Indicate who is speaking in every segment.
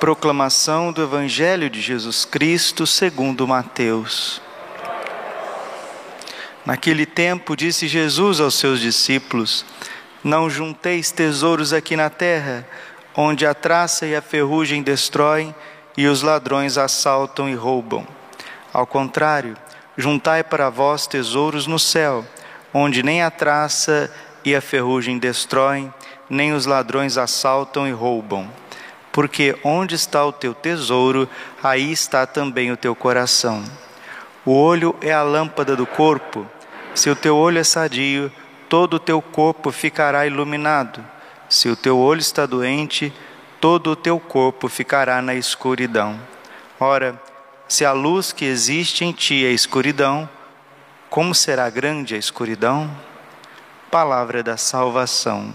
Speaker 1: Proclamação do Evangelho de Jesus Cristo segundo Mateus. Naquele tempo disse Jesus aos seus discípulos: Não junteis tesouros aqui na terra, onde a traça e a ferrugem destroem e os ladrões assaltam e roubam. Ao contrário, juntai para vós tesouros no céu, onde nem a traça e a ferrugem destroem, nem os ladrões assaltam e roubam. Porque onde está o teu tesouro, aí está também o teu coração. O olho é a lâmpada do corpo. Se o teu olho é sadio, todo o teu corpo ficará iluminado. Se o teu olho está doente, todo o teu corpo ficará na escuridão. Ora, se a luz que existe em ti é escuridão, como será grande a escuridão? Palavra da salvação.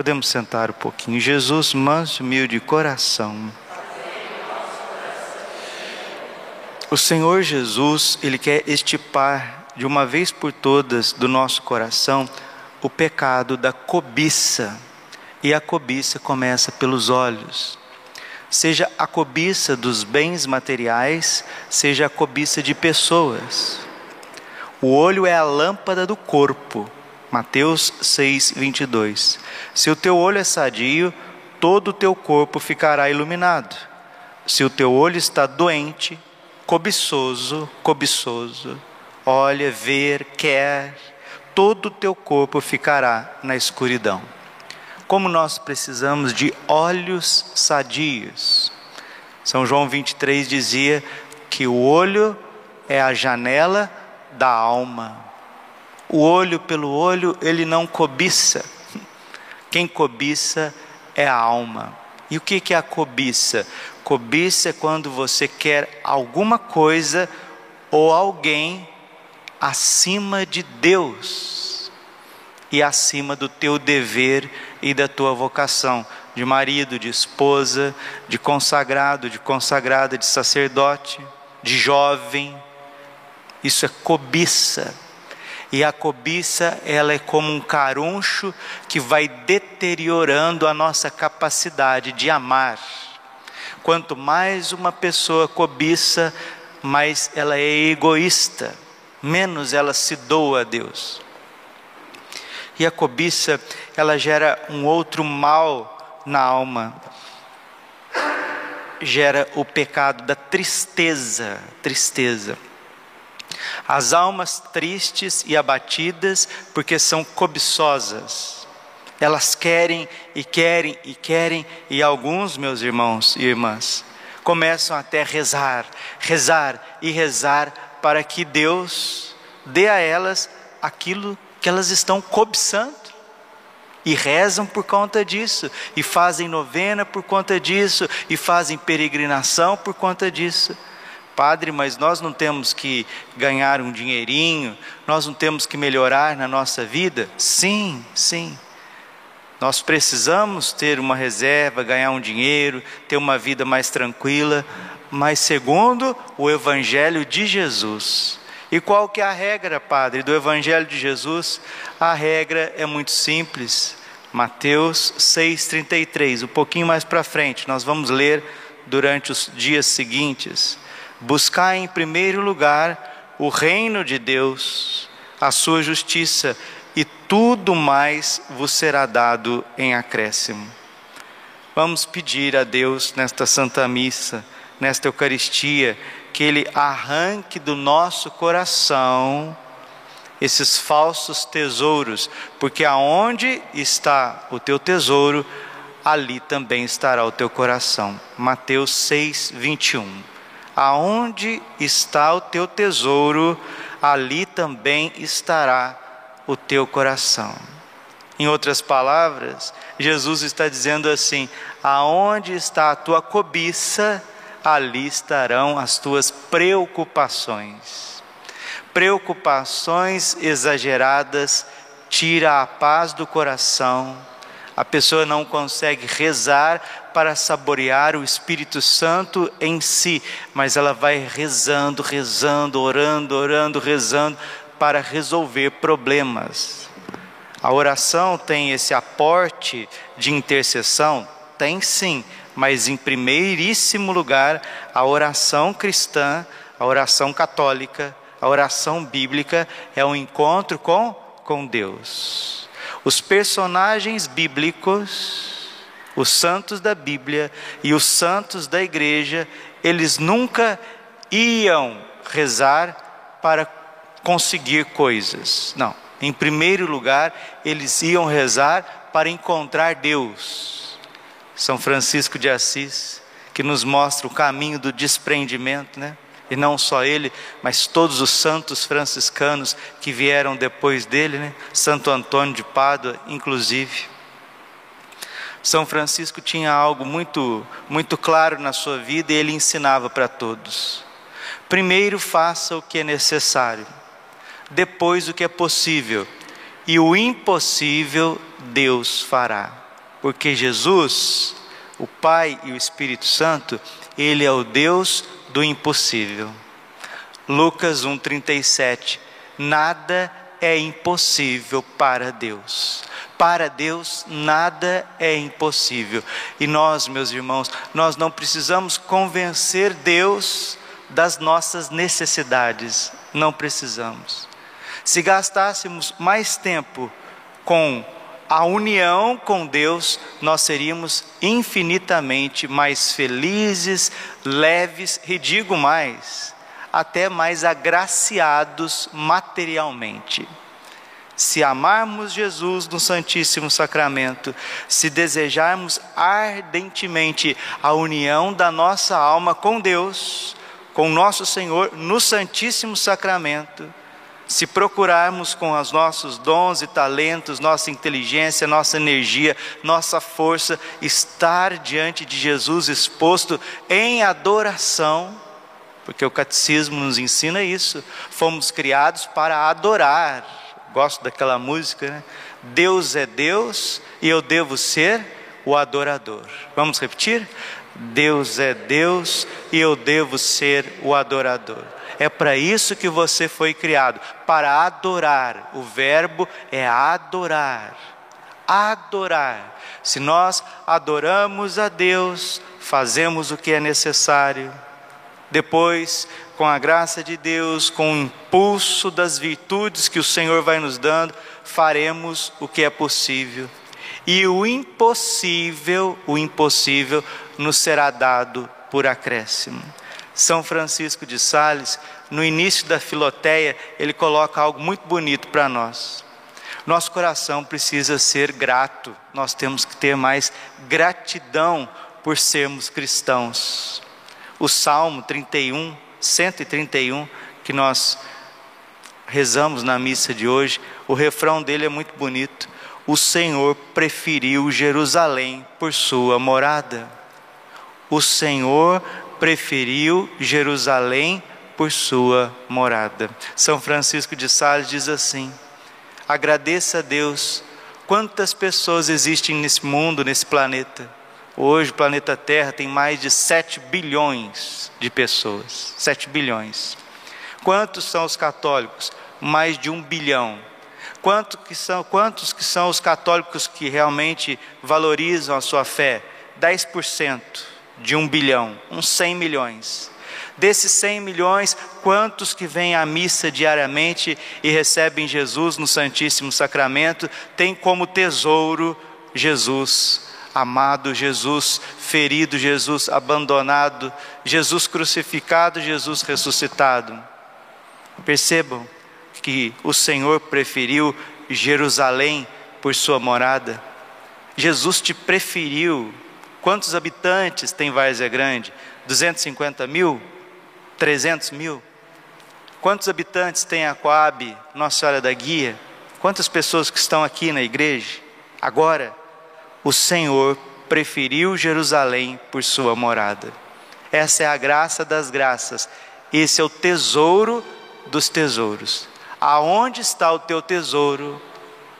Speaker 1: Podemos sentar um pouquinho. Jesus, manso, humilde coração. O Senhor Jesus, Ele quer estipar de uma vez por todas do nosso coração o pecado da cobiça. E a cobiça começa pelos olhos. Seja a cobiça dos bens materiais, seja a cobiça de pessoas. O olho é a lâmpada do corpo. Mateus 6, 22. Se o teu olho é sadio, todo o teu corpo ficará iluminado. Se o teu olho está doente, cobiçoso, cobiçoso, olha, ver, quer, todo o teu corpo ficará na escuridão. Como nós precisamos de olhos sadios. São João 23 dizia que o olho é a janela da alma. O olho pelo olho, ele não cobiça. Quem cobiça é a alma. E o que é a cobiça? Cobiça é quando você quer alguma coisa ou alguém acima de Deus e acima do teu dever e da tua vocação de marido, de esposa, de consagrado, de consagrada, de sacerdote, de jovem. Isso é cobiça. E a cobiça, ela é como um caruncho que vai deteriorando a nossa capacidade de amar. Quanto mais uma pessoa cobiça, mais ela é egoísta, menos ela se doa a Deus. E a cobiça, ela gera um outro mal na alma. Gera o pecado da tristeza, tristeza. As almas tristes e abatidas, porque são cobiçosas. Elas querem e querem e querem, e alguns, meus irmãos e irmãs, começam até a rezar, rezar e rezar para que Deus dê a elas aquilo que elas estão cobiçando. E rezam por conta disso, e fazem novena por conta disso, e fazem peregrinação por conta disso. Padre, mas nós não temos que ganhar um dinheirinho, nós não temos que melhorar na nossa vida? Sim, sim. Nós precisamos ter uma reserva, ganhar um dinheiro, ter uma vida mais tranquila, mas segundo o Evangelho de Jesus. E qual que é a regra, Padre, do Evangelho de Jesus? A regra é muito simples. Mateus 6,33, um pouquinho mais para frente, nós vamos ler durante os dias seguintes. Buscar em primeiro lugar o reino de Deus, a sua justiça, e tudo mais vos será dado em acréscimo. Vamos pedir a Deus nesta Santa Missa, nesta Eucaristia, que Ele arranque do nosso coração esses falsos tesouros, porque aonde está o teu tesouro, ali também estará o teu coração. Mateus 6, 21. Aonde está o teu tesouro, ali também estará o teu coração. Em outras palavras, Jesus está dizendo assim: aonde está a tua cobiça, ali estarão as tuas preocupações. Preocupações exageradas tira a paz do coração. A pessoa não consegue rezar para saborear o Espírito Santo em si, mas ela vai rezando, rezando, orando, orando, rezando para resolver problemas. A oração tem esse aporte de intercessão? Tem sim, mas em primeiríssimo lugar, a oração cristã, a oração católica, a oração bíblica é um encontro com, com Deus. Os personagens bíblicos, os santos da Bíblia e os santos da igreja, eles nunca iam rezar para conseguir coisas. Não. Em primeiro lugar, eles iam rezar para encontrar Deus. São Francisco de Assis, que nos mostra o caminho do desprendimento, né? E não só ele, mas todos os santos franciscanos que vieram depois dele, né? Santo Antônio de Pádua, inclusive. São Francisco tinha algo muito, muito claro na sua vida e ele ensinava para todos. Primeiro faça o que é necessário depois o que é possível, e o impossível Deus fará. Porque Jesus, o Pai e o Espírito Santo, ele é o Deus do impossível. Lucas 1:37. Nada é impossível para Deus. Para Deus nada é impossível. E nós, meus irmãos, nós não precisamos convencer Deus das nossas necessidades. Não precisamos. Se gastássemos mais tempo com a união com Deus, nós seríamos infinitamente mais felizes, leves, e digo mais, até mais agraciados materialmente. Se amarmos Jesus no Santíssimo Sacramento, se desejarmos ardentemente a união da nossa alma com Deus, com nosso Senhor no Santíssimo Sacramento, se procurarmos com os nossos dons e talentos, nossa inteligência, nossa energia, nossa força, estar diante de Jesus exposto em adoração, porque o catecismo nos ensina isso, fomos criados para adorar. Gosto daquela música, né? Deus é Deus e eu devo ser o adorador. Vamos repetir? Deus é Deus e eu devo ser o adorador. É para isso que você foi criado, para adorar. O verbo é adorar. Adorar. Se nós adoramos a Deus, fazemos o que é necessário. Depois, com a graça de Deus, com o impulso das virtudes que o Senhor vai nos dando, faremos o que é possível. E o impossível, o impossível nos será dado por acréscimo. São Francisco de Sales, no início da Filoteia, ele coloca algo muito bonito para nós. Nosso coração precisa ser grato, nós temos que ter mais gratidão por sermos cristãos. O Salmo 31, 131, que nós rezamos na missa de hoje, o refrão dele é muito bonito. O Senhor preferiu Jerusalém por sua morada. O Senhor preferiu Jerusalém por sua morada. São Francisco de Sales diz assim: agradeça a Deus. Quantas pessoas existem nesse mundo, nesse planeta? Hoje o planeta Terra tem mais de 7 bilhões de pessoas. 7 bilhões. Quantos são os católicos? Mais de um bilhão. Quanto que são, quantos que são os católicos que realmente valorizam a sua fé? 10% de um bilhão, uns 100 milhões. Desses 100 milhões, quantos que vêm à missa diariamente e recebem Jesus no Santíssimo Sacramento, têm como tesouro Jesus, amado Jesus, ferido Jesus, abandonado, Jesus crucificado, Jesus ressuscitado? Percebam que o Senhor preferiu Jerusalém por sua morada. Jesus te preferiu Quantos habitantes tem Várzea Grande? 250 mil? 300 mil? Quantos habitantes tem a Coab, Nossa Senhora da Guia? Quantas pessoas que estão aqui na igreja? Agora, o Senhor preferiu Jerusalém por sua morada. Essa é a graça das graças. Esse é o tesouro dos tesouros. Aonde está o teu tesouro?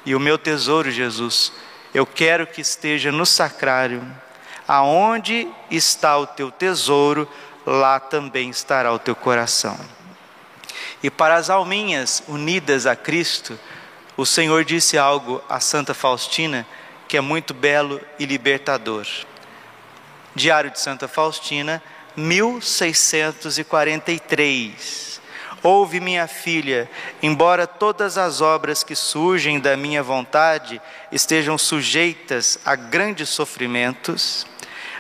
Speaker 1: E o meu tesouro, Jesus, eu quero que esteja no sacrário. Aonde está o teu tesouro, lá também estará o teu coração. E para as alminhas unidas a Cristo, o Senhor disse algo a Santa Faustina que é muito belo e libertador. Diário de Santa Faustina, 1643. Ouve, minha filha, embora todas as obras que surgem da minha vontade estejam sujeitas a grandes sofrimentos,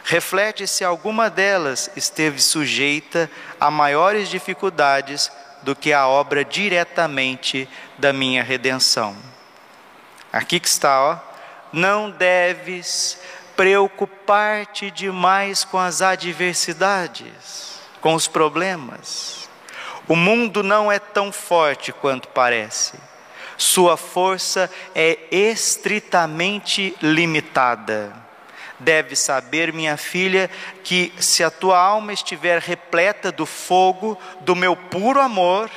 Speaker 1: reflete se alguma delas esteve sujeita a maiores dificuldades do que a obra diretamente da minha redenção. Aqui que está, ó não deves preocupar-te demais com as adversidades, com os problemas. O mundo não é tão forte quanto parece. Sua força é estritamente limitada. Deve saber, minha filha, que se a tua alma estiver repleta do fogo do meu puro amor,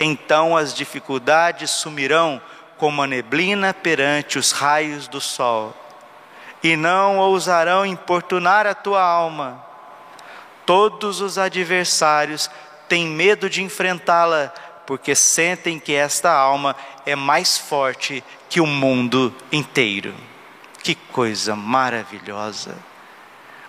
Speaker 1: então as dificuldades sumirão como a neblina perante os raios do sol, e não ousarão importunar a tua alma. Todos os adversários têm medo de enfrentá-la, porque sentem que esta alma é mais forte que o mundo inteiro. Que coisa maravilhosa!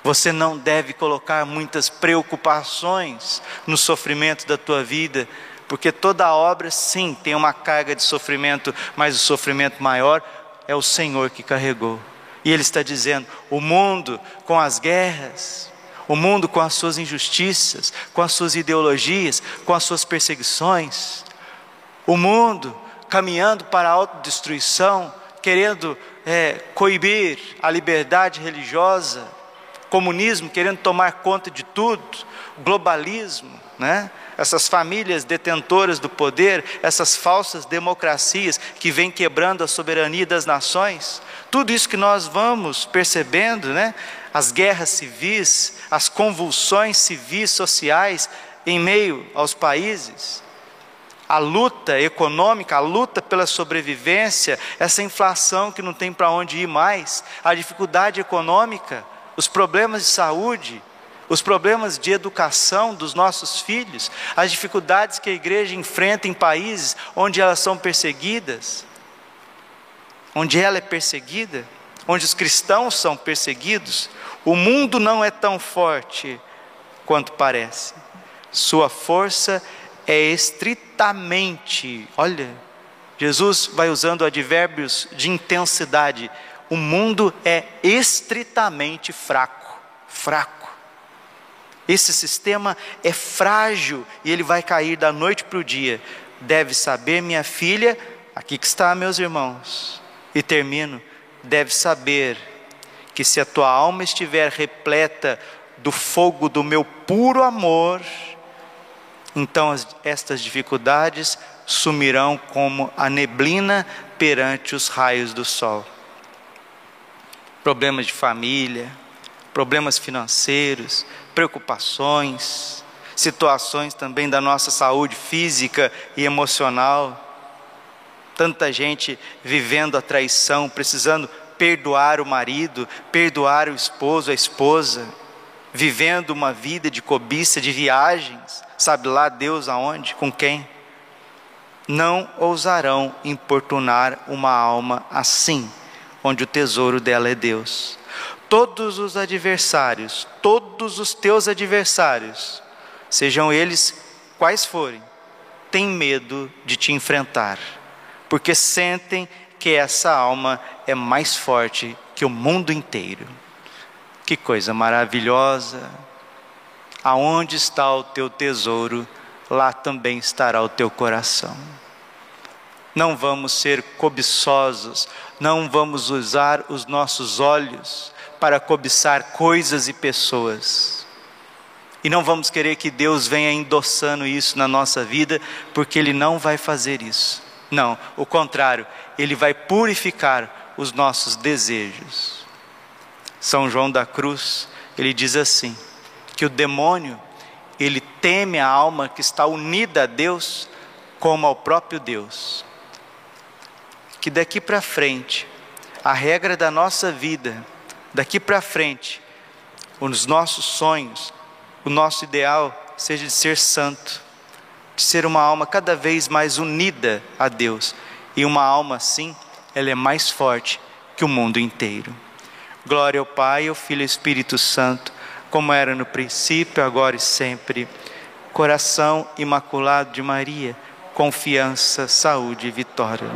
Speaker 1: Você não deve colocar muitas preocupações no sofrimento da tua vida, porque toda obra, sim, tem uma carga de sofrimento, mas o sofrimento maior é o Senhor que carregou. E Ele está dizendo: o mundo com as guerras, o mundo com as suas injustiças, com as suas ideologias, com as suas perseguições, o mundo caminhando para a autodestruição, querendo é, coibir a liberdade religiosa, comunismo querendo tomar conta de tudo, globalismo, né? Essas famílias detentoras do poder, essas falsas democracias que vêm quebrando a soberania das nações, tudo isso que nós vamos percebendo, né? As guerras civis, as convulsões civis sociais em meio aos países, a luta econômica, a luta pela sobrevivência, essa inflação que não tem para onde ir mais, a dificuldade econômica, os problemas de saúde, os problemas de educação dos nossos filhos, as dificuldades que a igreja enfrenta em países onde elas são perseguidas, onde ela é perseguida, onde os cristãos são perseguidos, o mundo não é tão forte quanto parece. Sua força é estritamente, olha, Jesus vai usando advérbios de intensidade. O mundo é estritamente fraco, fraco. Esse sistema é frágil e ele vai cair da noite para o dia. Deve saber, minha filha, aqui que está, meus irmãos, e termino. Deve saber que se a tua alma estiver repleta do fogo do meu puro amor, então as, estas dificuldades sumirão como a neblina perante os raios do sol. Problemas de família, problemas financeiros, preocupações, situações também da nossa saúde física e emocional. Tanta gente vivendo a traição, precisando perdoar o marido, perdoar o esposo, a esposa, vivendo uma vida de cobiça, de viagens, sabe lá Deus aonde, com quem? Não ousarão importunar uma alma assim, onde o tesouro dela é Deus todos os adversários, todos os teus adversários, sejam eles quais forem, têm medo de te enfrentar, porque sentem que essa alma é mais forte que o mundo inteiro. Que coisa maravilhosa! Aonde está o teu tesouro, lá também estará o teu coração. Não vamos ser cobiçosos, não vamos usar os nossos olhos para cobiçar coisas e pessoas. E não vamos querer que Deus venha endossando isso na nossa vida, porque Ele não vai fazer isso. Não, o contrário, Ele vai purificar os nossos desejos. São João da Cruz, ele diz assim: que o demônio, ele teme a alma que está unida a Deus como ao próprio Deus. Que daqui para frente, a regra da nossa vida, daqui para frente, os nossos sonhos, o nosso ideal seja de ser santo, de ser uma alma cada vez mais unida a Deus. E uma alma assim, ela é mais forte que o mundo inteiro. Glória ao Pai, ao Filho e ao Espírito Santo, como era no princípio, agora e sempre. Coração imaculado de Maria, confiança, saúde e vitória.